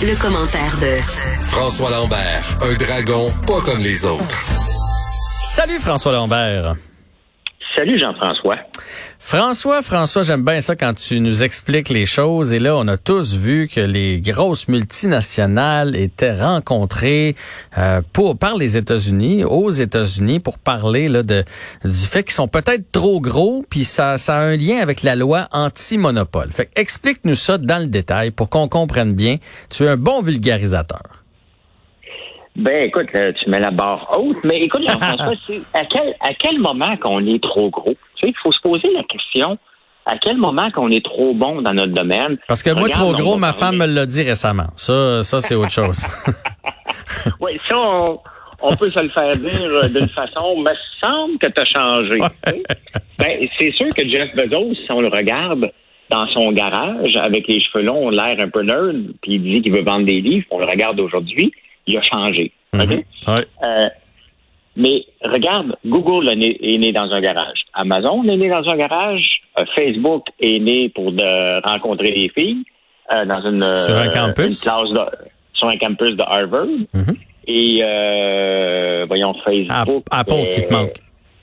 Le, commentaire de François Lambert, un dragon pas comme les autres. Salut François Lambert. Salut Jean-François. François, François, j'aime bien ça quand tu nous expliques les choses. Et là, on a tous vu que les grosses multinationales étaient rencontrées euh, pour par les États-Unis, aux États-Unis, pour parler là, de du fait qu'ils sont peut-être trop gros, puis ça, ça a un lien avec la loi anti-monopole. Fait explique-nous ça dans le détail pour qu'on comprenne bien. Tu es un bon vulgarisateur. Ben écoute, euh, tu mets la barre haute, mais écoute, Jean-François, c'est à quel à quel moment qu'on est trop gros? Tu sais, il faut se poser la question à quel moment qu'on est trop bon dans notre domaine? Parce que moi, trop gros, ma femme me l'a dit récemment. Ça, ça c'est autre chose. Oui, ça, on, on peut se le faire dire euh, d'une façon, mais semble que tu as changé. Ben, c'est sûr que Jeff Bezos, si on le regarde dans son garage, avec les cheveux longs, l'air un peu nerd, puis il dit qu'il veut vendre des livres, on le regarde aujourd'hui, il a changé. Mhm. Ouais. Euh, mais regarde, Google est né, est né dans un garage. Amazon est né dans un garage. Euh, Facebook est né pour de rencontrer des filles euh, dans une, Sur un euh, campus? une classe de- sur un campus de Harvard. Mhm. Et euh, voyons Facebook. Apple qui te manque.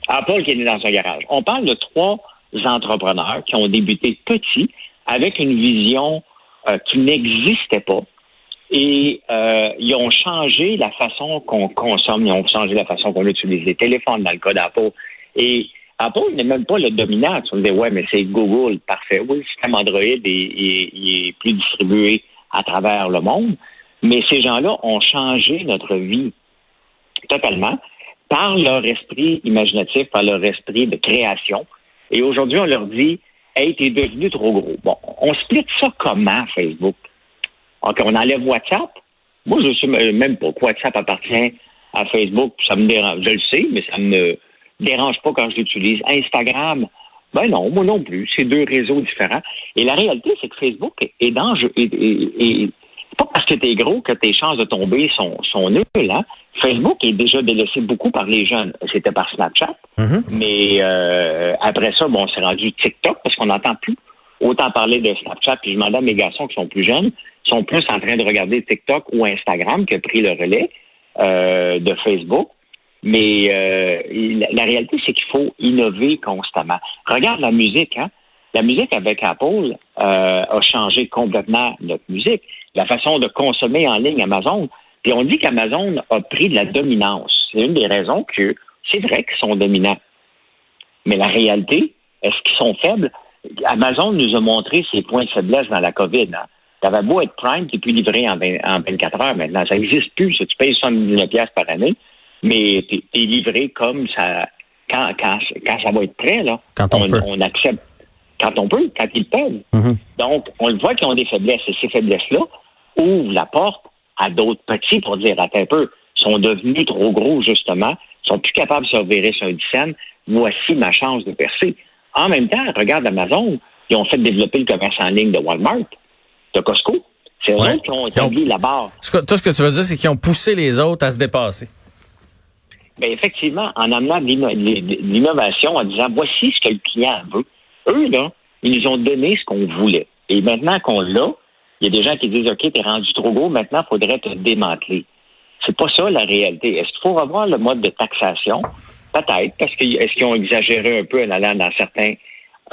Apple qui est né dans un garage. On parle de trois entrepreneurs qui ont débuté petits avec une vision qui n'existait pas. Et euh, ils ont changé la façon qu'on consomme, ils ont changé la façon qu'on utilise les téléphones dans le cas d'Apple. Et Apple n'est même pas le dominant. Tu me dis, ouais, mais c'est Google, parfait. Oui, le système Android est, est- est plus distribué à travers le monde. Mais ces gens-là ont changé notre vie totalement par leur esprit imaginatif, par leur esprit de création. Et aujourd'hui, on leur dit, hey, t'es devenu trop gros. Bon, on split ça comment, Facebook? OK, on enlève WhatsApp. Moi, je sais même pas que WhatsApp appartient à Facebook. Ça me dérange. Je le sais, mais ça me dérange pas quand je l'utilise. Instagram, ben non, moi non plus. C'est deux réseaux différents. Et la réalité, c'est que Facebook est dangereux. Et, pas parce que tu es gros que tes chances de tomber sont, sont nulles. Hein? Facebook est déjà délaissé beaucoup par les jeunes. C'était par Snapchat. Mhm. Mais euh, après ça, bon, on s'est rendu TikTok parce qu'on n'entend plus autant parler de Snapchat. Puis je demandais à mes garçons qui sont plus jeunes, sont plus en train de regarder TikTok ou Instagram qui a pris le relais euh, de Facebook. Mais euh, la, réalité, c'est qu'il faut innover constamment. Regarde la musique, hein? La musique avec Apple euh, a changé complètement notre musique. La façon de consommer en ligne Amazon. Puis on dit qu'Amazon a pris de la dominance. C'est une des raisons que c'est vrai qu'ils sont dominants. Mais la réalité, est-ce qu'ils sont faibles? Amazon nous a montré ses points de faiblesse dans la COVID. Hein. T'avais beau être Prime, tu peux livrer en, 20 en 24 heures maintenant. Ça n'existe plus. ça. Tu payes 79 pièces par année, mais tu es, livré comme ça quand, quand, quand ça va être prêt. Là, Quand on peut. on accepte. Quand on peut, quand ils peuvent. Mhm. Donc, on le voit qu'ils ont des faiblesses. Et ces faiblesses-là ouvrent la porte à d'autres petits pour dire, attends un peu, ils sont devenus trop gros, justement, ils sont plus capables de se revirer sur un dizaine. Voici ma chance de percer. En même temps, regarde Amazon, ils ont fait développer le commerce en ligne de Walmart, de Costco. C'est eux Ouais. qui ont établi la barre. Que- Toi, ce que tu veux dire, c'est qu'ils ont poussé les autres à se dépasser. Ben, effectivement, en amenant l'innovation, en disant voici ce que le client veut. Eux, là, ils nous ont donné ce qu'on voulait. Et maintenant qu'on l'a, il y a des gens qui disent OK, t'es rendu trop gros, maintenant, il faudrait te démanteler. C'est pas ça la réalité. Est-ce qu'il faut revoir le mode de taxation? Peut-être, parce que est-ce qu'ils ont exagéré un peu en allant dans certains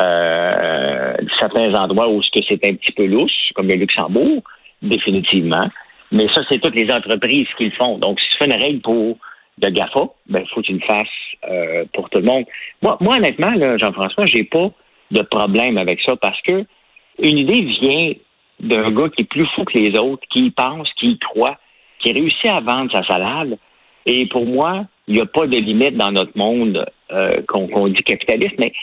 euh, certains endroits où c'est un petit peu louche, comme le Luxembourg, définitivement. Mais ça, c'est toutes les entreprises qui le font. Donc, si tu fais une règle pour de GAFA, ben, il faut que tu le fasses euh, pour tout le monde. Moi, moi honnêtement, Jean-François, j'ai pas de problème avec ça parce que une idée vient d'un gars qui est plus fou que les autres, qui y pense, qui y croit, qui réussit à vendre sa salade. Et pour moi, il n'y a pas de limite dans notre monde euh, qu'on qu'on dit capitaliste, mais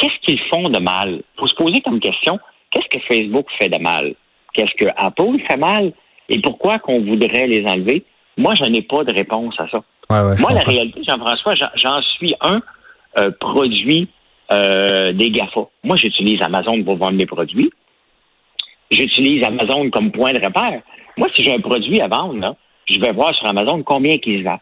qu'est-ce qu'ils font de mal? Il faut se poser comme question, qu'est-ce que Facebook fait de mal? Qu'est-ce que Apple fait mal? Et pourquoi qu'on voudrait les enlever? Moi, je n'ai pas de réponse à ça. Ouais, ouais, je Moi, la réalité, Jean-François, j'en- suis un euh, produit euh, des GAFA. Moi, j'utilise Amazon pour vendre mes produits. J'utilise Amazon comme point de repère. Moi, si j'ai un produit à vendre, là, je vais voir sur Amazon combien il se vend.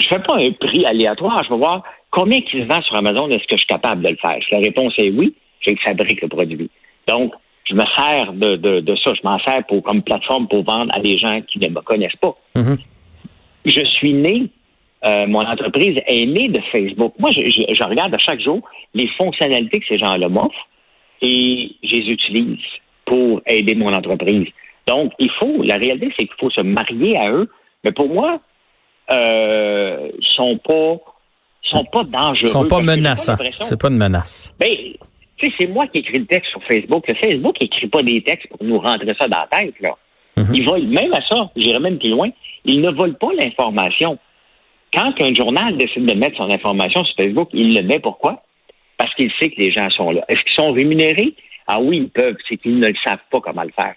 Je fais pas un prix aléatoire. Je vais voir combien il vend sur Amazon. Est-ce que je suis capable de le faire? Si la réponse est oui, je fabrique le produit. Donc, je me sers de, de, de ça. Je m'en sers pour, comme plateforme pour vendre à des gens qui ne me connaissent pas. Mhm. Je suis né, euh, mon entreprise est née de Facebook. Moi, je, je- je regarde à chaque jour les fonctionnalités que ces gens-là m'offrent et je les utilise pour aider mon entreprise. Donc, il faut, la réalité, c'est qu'il faut se marier à eux. Mais pour moi, euh, sont pas, sont pas dangereux. Ils sont pas menaçants. C'est pas une menace. ben, tu sais, c'est moi qui écris le texte sur Facebook. Le Facebook n'écrit pas des textes pour nous rentrer ça dans la tête, là. Mhm. Ils volent, même à ça, j'irai même plus loin, ils ne volent pas l'information. Quand un journal décide de mettre son information sur Facebook, il le met pourquoi? Parce qu'il sait que les gens sont là. Est-ce qu'ils sont rémunérés? Ah oui, ils peuvent. C'est qu'ils ne le savent pas comment le faire.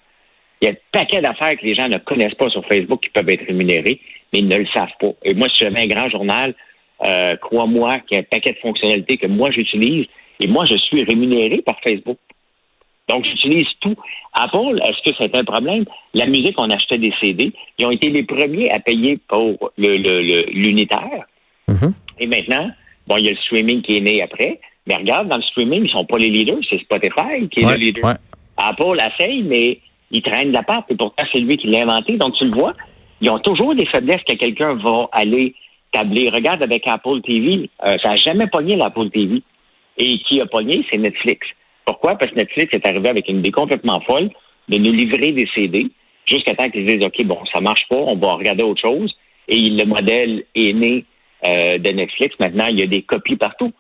Il y a un paquet d'affaires que les gens ne connaissent pas sur Facebook qui peuvent être rémunérés, mais ils ne le savent pas. Et moi, si j'avais un grand journal, euh, crois-moi qu'il y a un paquet de fonctionnalités que moi j'utilise et moi, je suis rémunéré par Facebook. Donc, j'utilise tout. Apple, est-ce que c'est un problème? La musique, on achetait des CD. Ils ont été les premiers à payer pour le- le- le- l'unitaire. Mhm. Et maintenant, bon, il y a le streaming qui est né après. Mais regarde, dans le streaming, ils sont pas les leaders. C'est Spotify qui est Ouais, le leader. ouais. Apple essaye, mais il traîne la patte. Et pourtant, c'est lui qui l'a inventé. Donc, tu le vois, ils ont toujours des faiblesses que quelqu'un va aller tabler. Regarde avec Apple TV. euh, ça n'a jamais pogné l'Apple TV. Et qui a pogné, c'est Netflix. Pourquoi? Parce que Netflix est arrivé avec une idée complètement folle de nous livrer des CD jusqu'à temps qu'ils disent, OK, bon, ça marche pas, on va regarder autre chose. Et le modèle est né euh, de Netflix. Maintenant, il y a des copies partout.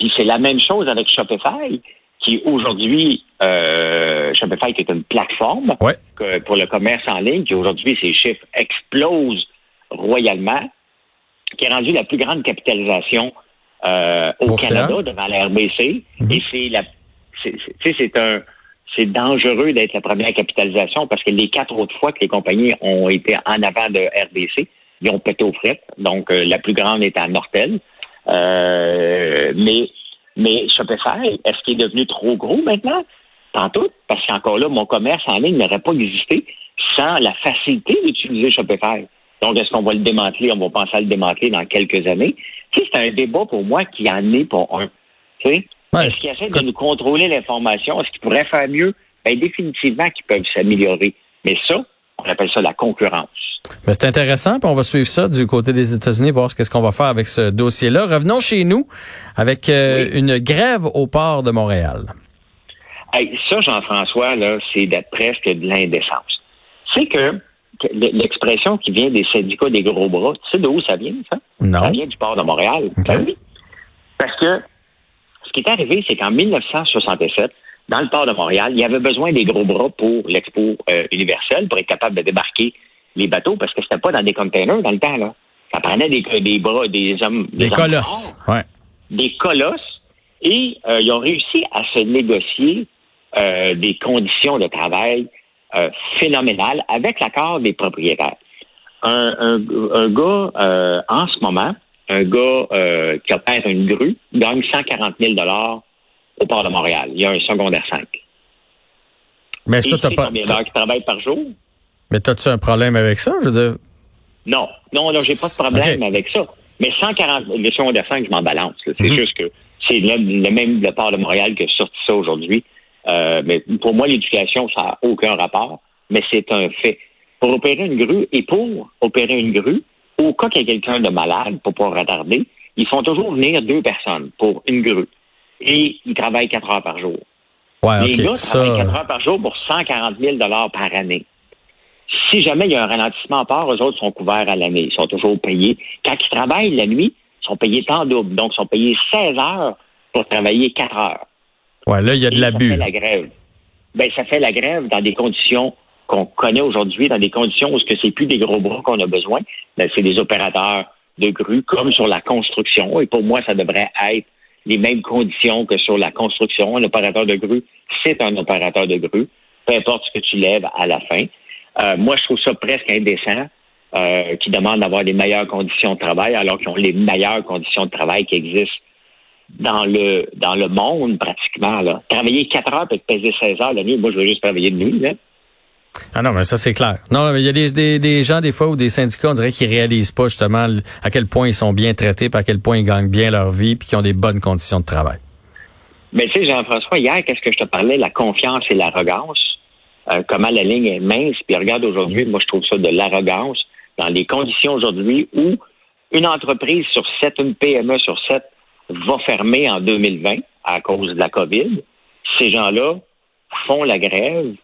Puis c'est la même chose avec Shopify, qui aujourd'hui, euh, Shopify qui est une plateforme Ouais. que- pour le commerce en ligne, qui aujourd'hui, ses chiffres explosent royalement, qui est rendu la plus grande capitalisation euh, au. Canada devant la RBC. Mhm. Et c'est la c'est un c'est dangereux d'être la première capitalisation parce que les quatre autres fois que les compagnies ont été en avant de RBC, ils ont pété aux frettes. Donc, euh, la plus grande est à Nortel. Euh, mais, mais Shopify, est-ce qu'il est devenu trop gros maintenant? Tantôt, parce qu'encore là, mon commerce en ligne n'aurait pas existé sans la facilité d'utiliser Shopify. Donc, est-ce qu'on va le démanteler? On va penser à le démanteler dans quelques années. Tu sais, c'est un débat pour moi qui en est pas un. Tu sais? Ouais, Est-ce qu'ils essaient de nous contrôler l'information? Est-ce qu'ils pourraient faire mieux? Ben, définitivement qu'ils peuvent s'améliorer. Mais ça, on appelle ça la concurrence. Mais c'est intéressant, puis on va suivre ça du côté des États-Unis, voir ce qu'est-ce qu'on va faire avec ce dossier-là. Revenons chez nous avec euh, Oui. une grève au port de Montréal. Hey, ça, Jean-François, là, c'est de- presque de l'indécence. C'est que que l'expression qui vient des syndicats des gros bras, tu sais d'où ça vient, ça? Non. Ça vient du port de Montréal. Ben oui. Parce que ce qui est arrivé, c'est qu'en 1967, dans le port de Montréal, il y avait besoin des gros bras pour l'expo euh, universelle, pour être capable de débarquer les bateaux, parce que c'était pas dans des containers dans le temps, là. Ça prenait des, des bras, des hommes. Des colosses. Ouais. des colosses et euh, ils ont réussi à se négocier euh, des conditions de travail euh, phénoménales avec l'accord des propriétaires. Un, un, un gars, euh, en ce moment, un gars qui opère une grue, gagne 140 000 au port de Montréal. Il y a un secondaire 5. Mais ça, tu t'as pas. combien d'heures qu'il travaille par jour? Mais t'as-tu un problème avec ça? Je veux dire? Non, non, là, j'ai pas de problème avec ça. Mais 140, le secondaire 5, je m'en balance. C'est Mhm. juste que c'est le, le même le port de Montréal qui a sorti ça aujourd'hui. Euh, mais pour moi, l'éducation, ça n'a aucun rapport, mais c'est un fait. Pour opérer une grue et pour opérer une grue, au cas qu'il y ait quelqu'un de malade pour pas retarder, ils font toujours venir deux personnes pour une grue. Et ils travaillent quatre heures par jour. Ouais, Les OK. gars travaillent quatre heures par jour pour 140 000 par année. Si jamais il y a un ralentissement à part, eux autres sont couverts à l'année. Ils sont toujours payés. Quand ils travaillent la nuit, ils sont payés temps double. Donc, ils sont payés 16 heures pour travailler 4 heures. Ouais, là, il y a de l'abus. Ça fait la grève. Ben, ça fait la grève dans des conditions qu'on connaît aujourd'hui, dans des conditions où ce que c'est plus des gros bras qu'on a besoin, ben, c'est des opérateurs de grue, comme sur la construction. Et pour moi, ça devrait être les mêmes conditions que sur la construction. Un opérateur de grue, c'est un opérateur de grue. peu importe ce que tu lèves à la fin. Euh, moi, je trouve ça presque indécent euh, qui demandent d'avoir les meilleures conditions de travail alors qu'ils ont les meilleures conditions de travail qui existent dans le dans le monde pratiquement. Là. Travailler 4 heures peut peser 16 heures la nuit. Moi, je veux juste travailler de nuit. Là. Ah non, mais ça c'est clair. Non, mais il y a des, des, des, gens des fois ou des syndicats, on dirait qu'ils réalisent pas justement à quel point ils sont bien traités, puis à quel point ils gagnent bien leur vie, puis qu'ils ont des bonnes conditions de travail. Mais tu sais, Jean-François, hier, qu'est-ce que je te parlais, la confiance et l'arrogance, euh, comment la ligne est mince. Puis regarde aujourd'hui, moi je trouve ça de l'arrogance dans les conditions aujourd'hui où une entreprise sur sept, une PME sur sept va fermer en 2020 à cause de la COVID. Ces gens-là font la grève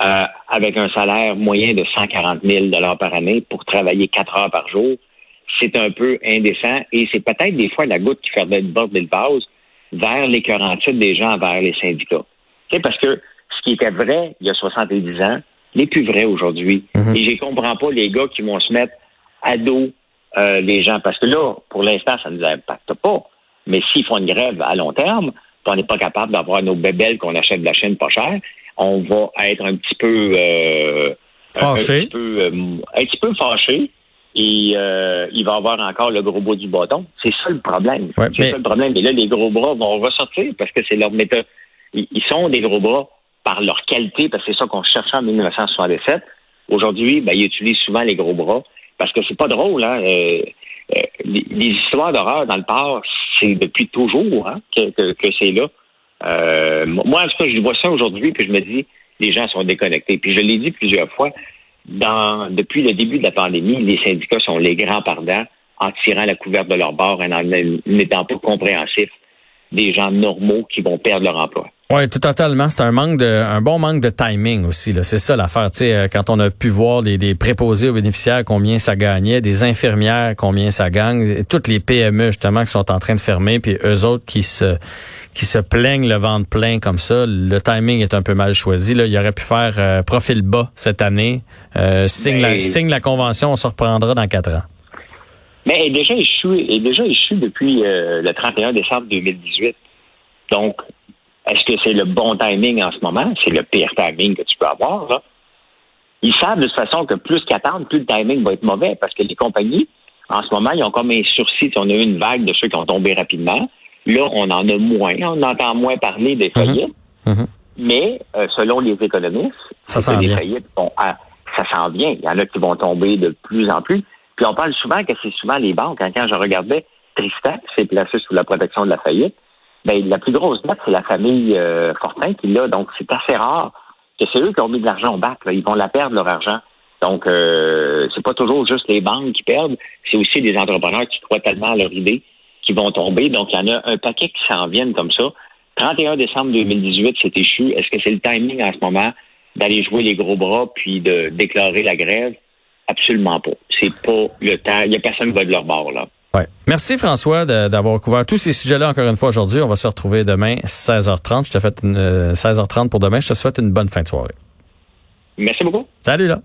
euh, avec un salaire moyen de 140 000 par année pour travailler quatre heures par jour, c'est un peu indécent et c'est peut-être des fois la goutte qui fait border le vase vers l'écœurantite des gens vers les syndicats. Tu parce que ce qui était vrai il y a 70 ans n'est plus vrai aujourd'hui. Mhm. Et je comprends pas les gars qui vont se mettre à dos euh, les gens parce que là, pour l'instant, ça ne nous impacte pas. Mais s'ils font une grève à long terme, on n'est pas capable d'avoir nos bébelles qu'on achète de la chaîne pas chère, on va être un petit peu euh, fâché. Un, petit peu, euh, un petit peu fâché. Et euh, il va avoir encore le gros bout du bâton. C'est ça le problème. c'est ça le problème. Et là, les gros bras vont ressortir parce que c'est leur méthode. Ils sont des gros bras par leur qualité, parce que c'est ça qu'on cherchait en 1967. Aujourd'hui, ben, ils utilisent souvent les gros bras parce que c'est pas drôle. Hein? Les, histoires d'horreur dans le port, c'est depuis toujours hein, que, c'est là. Euh, moi, en tout cas, je vois ça aujourd'hui, puis je me dis, les gens sont déconnectés. Puis je l'ai dit plusieurs fois, dans, depuis le début de la pandémie, les syndicats sont les grands pardons en tirant la couverte de leur bord en n'étant pas compréhensifs des gens normaux qui vont perdre leur emploi. Oui, tout totalement. C'est un manque de, un bon manque de timing aussi. Là. C'est ça l'affaire. Tu sais, euh, quand on a pu voir les, préposés aux bénéficiaires combien ça gagnait, des infirmières combien ça gagne, toutes les PME justement qui sont en train de fermer, puis eux autres qui se qui se plaignent le ventre plein comme ça, le timing est un peu mal choisi. Là, il aurait pu faire euh, profil bas cette année. Euh, signe, la, signe la convention, on se reprendra dans quatre ans. Mais est déjà échoué, est déjà échoué depuis le 31 décembre 2018. Donc, est-ce que c'est le bon timing en ce moment? C'est le pire timing que tu peux avoir. Là. Ils savent de toute façon que plus qu'attendre, plus le timing va être mauvais parce que les compagnies, en ce moment, ils ont comme un sursis. On a eu une vague de ceux qui ont tombé rapidement. Là, on en a moins. On entend moins parler des mhm. faillites. Mhm. Mais euh, selon les économistes, ça vient. Faillites ça s'en vient. Il y en a qui vont tomber de plus en plus. Puis on parle souvent que c'est souvent les banques. Quand, je regardais Tristan, qui s'est placé sous la protection de la faillite, ben, la plus grosse dette, c'est la famille euh, Fortin qui l'a. Donc, c'est assez rare que c'est eux qui ont mis de l'argent au bac. Ils vont la perdre, leur argent. Donc, euh, c'est pas toujours juste les banques qui perdent, c'est aussi des entrepreneurs qui croient tellement à leur idée qui vont tomber. Donc, il y en a un paquet qui s'en viennent comme ça. 31 décembre 2018, c'est échu. Est-ce que c'est le timing en ce moment d'aller jouer les gros bras puis de déclarer la grève? Absolument pas. C'est pas le temps. Il n'y a personne qui va de leur bord, là. Ouais. Merci François d'avoir couvert tous ces sujets-là encore une fois aujourd'hui. On va se retrouver demain 16h30. Je te fais une 16h30 pour demain. Je te souhaite une bonne fin de soirée. Merci beaucoup. Salut là.